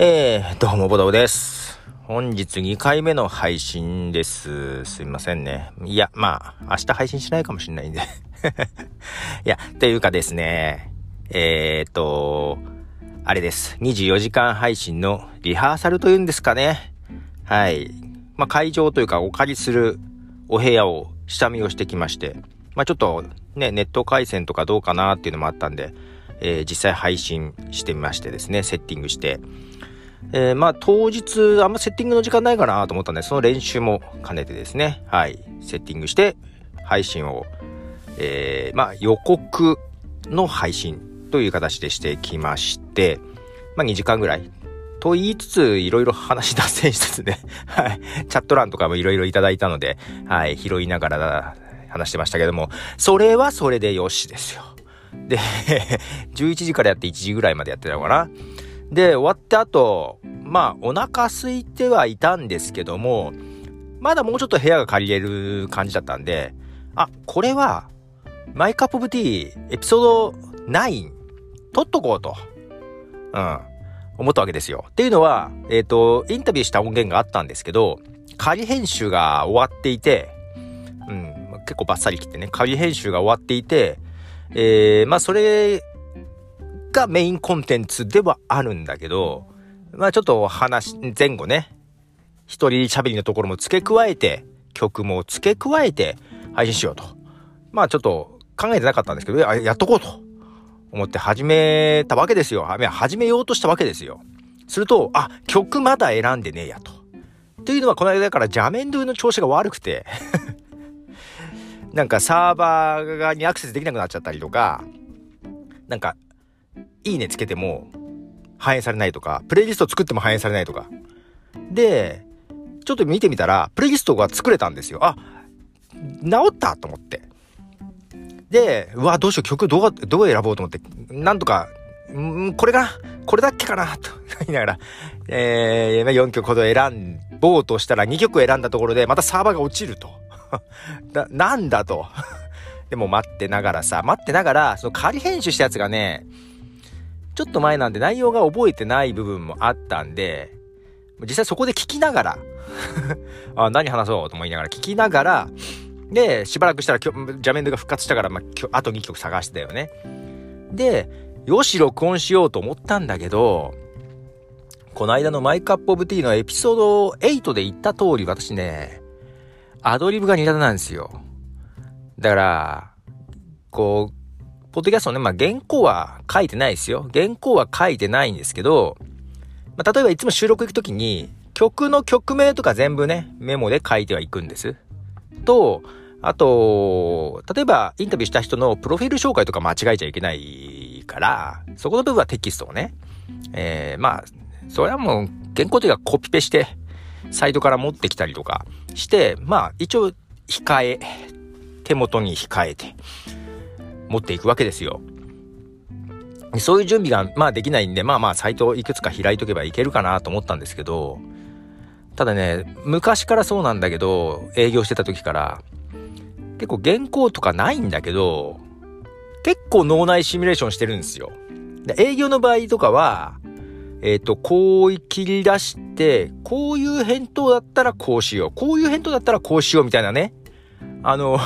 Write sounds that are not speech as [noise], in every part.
えー、どうも、ボドウです。本日2回目の配信です。すいませんね。いや、まあ、明日配信しないかもしんないんで [laughs] いや、というかですね、えーと、あれです。24時間配信のリハーサルというんですかね。はい。まあ、会場というかお借りするお部屋を下見をしてきまして、まあ、ちょっとね、ネット回線とかどうかなっていうのもあったんで、えー、実際配信してみましてですね、セッティングして、えー、まあ当日あんまセッティングの時間ないかなと思ったんで、その練習も兼ねてですね、はい、セッティングして配信を、えー、まあ予告の配信という形でしてきまして、まあ2時間ぐらい。と言いつつ、いろいろ話脱線しつつね、[laughs] はい、チャット欄とかもいろいろいただいたので、はい、拾いながら話してましたけども、それはそれでよしですよ。で、[laughs] 11時からやって1時ぐらいまでやってたのかな。で、終わって後、まあ、お腹空いてはいたんですけども、まだもうちょっと部屋が借りれる感じだったんで、あ、これは、マイカップオブティーエピソード9、撮っとこうと、うん、思ったわけですよ。っていうのは、えっ、ー、と、インタビューした音源があったんですけど、仮編集が終わっていて、うん、結構バッサリ切ってね、仮編集が終わっていて、えー、まあ、それがメインコンテンツではあるんだけど、まあちょっと話、前後ね、一人喋りのところも付け加えて、曲も付け加えて配信しようと。まあちょっと考えてなかったんですけど、やっとこうと思って始めたわけですよ。始めようとしたわけですよ。すると、あ、曲まだ選んでねえやと。というのはこの間だからジャメンドゥの調子が悪くて [laughs] なんかサーバーにアクセスできなくなっちゃったりとか、なんかいいねつけても反映されないとか、プレイリスト作っても反映されないとか。で、ちょっと見てみたら、プレイリストが作れたんですよ。あ、治ったと思って。で、うわ、どうしよう、曲どう、どう選ぼうと思って、なんとか、んこれかなこれだっけかなと言いながら、えー、4曲ほど選ぼうとしたら2曲選んだところで、またサーバーが落ちると。[laughs] な、なんだと。[laughs] でも待ってながらさ、待ってながら、その仮編集したやつがね、ちょっと前なんで内容が覚えてない部分もあったんで、実際そこで聞きながら [laughs] あ、何話そうと思いながら聞きながら、で、しばらくしたらジャメンドが復活したから、まあ、あと2曲探してたよね。で、よし録音しようと思ったんだけど、この間のマイカップオブティーのエピソード8で言った通り、私ね、アドリブが苦手なんですよ。だから、こう、ポッドキャストね、まあ、原稿は書いてないですよ。原稿は書いてないんですけど、まあ、例えばいつも収録行くときに、曲の曲名とか全部ね、メモで書いてはいくんです。と、あと、例えばインタビューした人のプロフィール紹介とか間違えちゃいけないから、そこの部分はテキストをね、えー、まあ、それはもう原稿というかコピペして、サイトから持ってきたりとかして、まあ、一応控え、手元に控えて、持っていくわけですよ。そういう準備が、まあできないんで、まあまあサイトをいくつか開いとけばいけるかなと思ったんですけど、ただね、昔からそうなんだけど、営業してた時から、結構原稿とかないんだけど、結構脳内シミュレーションしてるんですよ。で営業の場合とかは、えっ、ー、と、こう切り出して、こういう返答だったらこうしよう。こういう返答だったらこうしようみたいなね。あの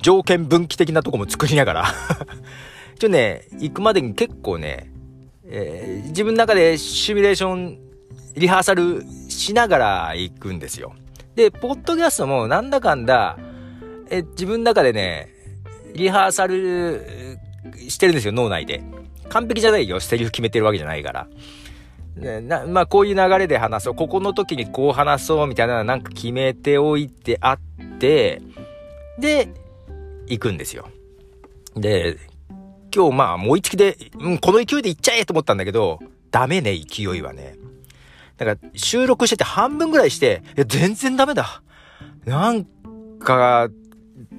条件分岐的なとこも作りながら [laughs] ちょね、行くまでに結構ね、えー、自分の中でシミュレーション、リハーサルしながら行くんですよ。で、ポッドキャストもなんだかんだ、え、自分の中でね、リハーサルしてるんですよ、脳内で。完璧じゃないよ、セリフ決めてるわけじゃないから。なまあ、こういう流れで話そう。ここの時にこう話そうみたいななんか決めておいてあって、で、行くんですよ。で、今日まあ思いつきで、うん、この勢いで行っちゃえと思ったんだけど、ダメね、勢いはね。だから収録してて半分ぐらいして、いや、全然ダメだ。なんか、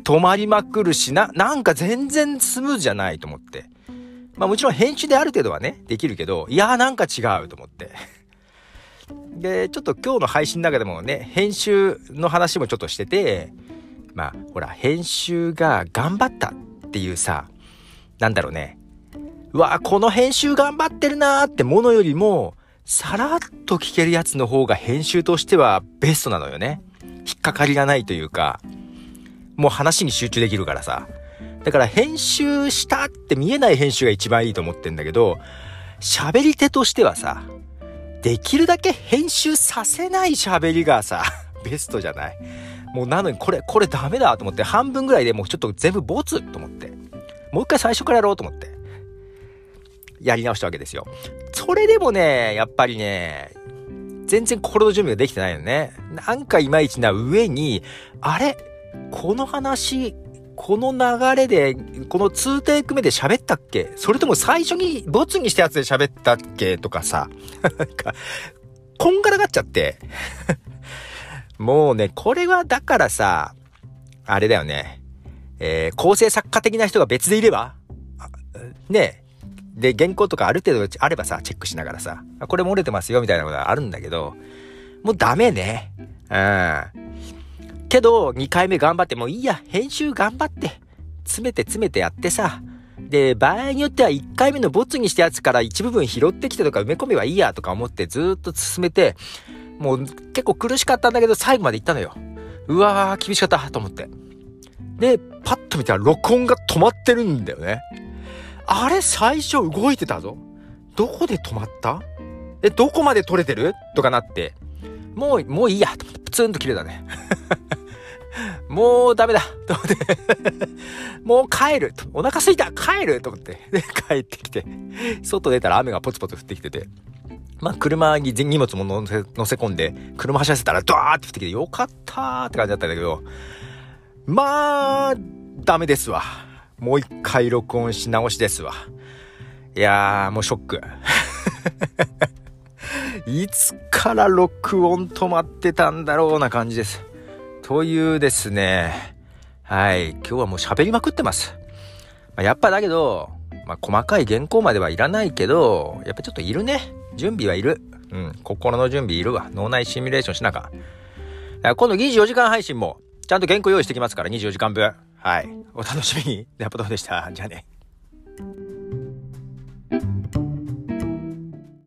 止まりまくるし、な、なんか全然スムーズじゃないと思って。まあもちろん編集である程度はね、できるけど、いやーなんか違うと思って。で、ちょっと今日の配信の中でもね、編集の話もちょっとしてて、まあ、ほら、編集が頑張ったっていうさ、なんだろうね。うわ、この編集頑張ってるなーってものよりも、さらっと聞けるやつの方が編集としてはベストなのよね。引っかかりがないというか、もう話に集中できるからさ。だから編集したって見えない編集が一番いいと思ってんだけど、喋り手としてはさ、できるだけ編集させない喋りがさ、[laughs] ベストじゃない？もうなのにこれ、これダメだと思って、半分ぐらいでもうちょっと全部ボツと思って、もう一回最初からやろうと思って、やり直したわけですよ。それでもね、やっぱりね、全然心の準備ができてないよね。なんかいまいちな上に、あれ？この話、この流れで、この2テイク目で喋ったっけ？それとも最初にボツにしたやつで喋ったっけ？とかさ、なんか、こんがらがっちゃって。もうね、これはだからさ、あれだよね。えー、構成作家的な人が別でいればねで、原稿とかある程度あればさ、チェックしながらさ、これ漏れてますよみたいなことがあるんだけど、もうダメね。うん。けど、2回目頑張って、もういいや、編集頑張って、詰めて詰めてやってさ、で、場合によっては1回目のボツにしたやつから一部分拾ってきてとか埋め込めばいいやとか思ってずっと進めて、もう結構苦しかったんだけど最後まで行ったのよ。うわー、厳しかったと思って。で、パッと見たら録音が止まってるんだよね。あれ最初動いてたぞ。どこで止まった？え、どこまで撮れてる？とかなって。もう、もういいやと思って、プツンと切れたね。[laughs] もうダメだと思って [laughs] もう帰るお腹すいた帰ると思って。で、帰ってきて、外出たら雨がポツポツ降ってきてて。まあ、車に荷物も乗せ、乗せ込んで、車走らせたらドワーって降ってきて、よかったーって感じだったんだけど、まあ、ダメですわ。もう一回録音し直しですわ。いやー、もうショック。[laughs] いつから録音止まってたんだろうな感じです。というですね、はい、今日はもう喋りまくってます。まあ、やっぱだけど、まあ、細かい原稿まではいらないけど、やっぱちょっといるね。準備はいる。うん、心の準備いるわ。脳内シミュレーションしなか。今度24時間配信も、ちゃんと原稿用意してきますから、24時間分。はい。お楽しみに。ヤポトでした。じゃあね。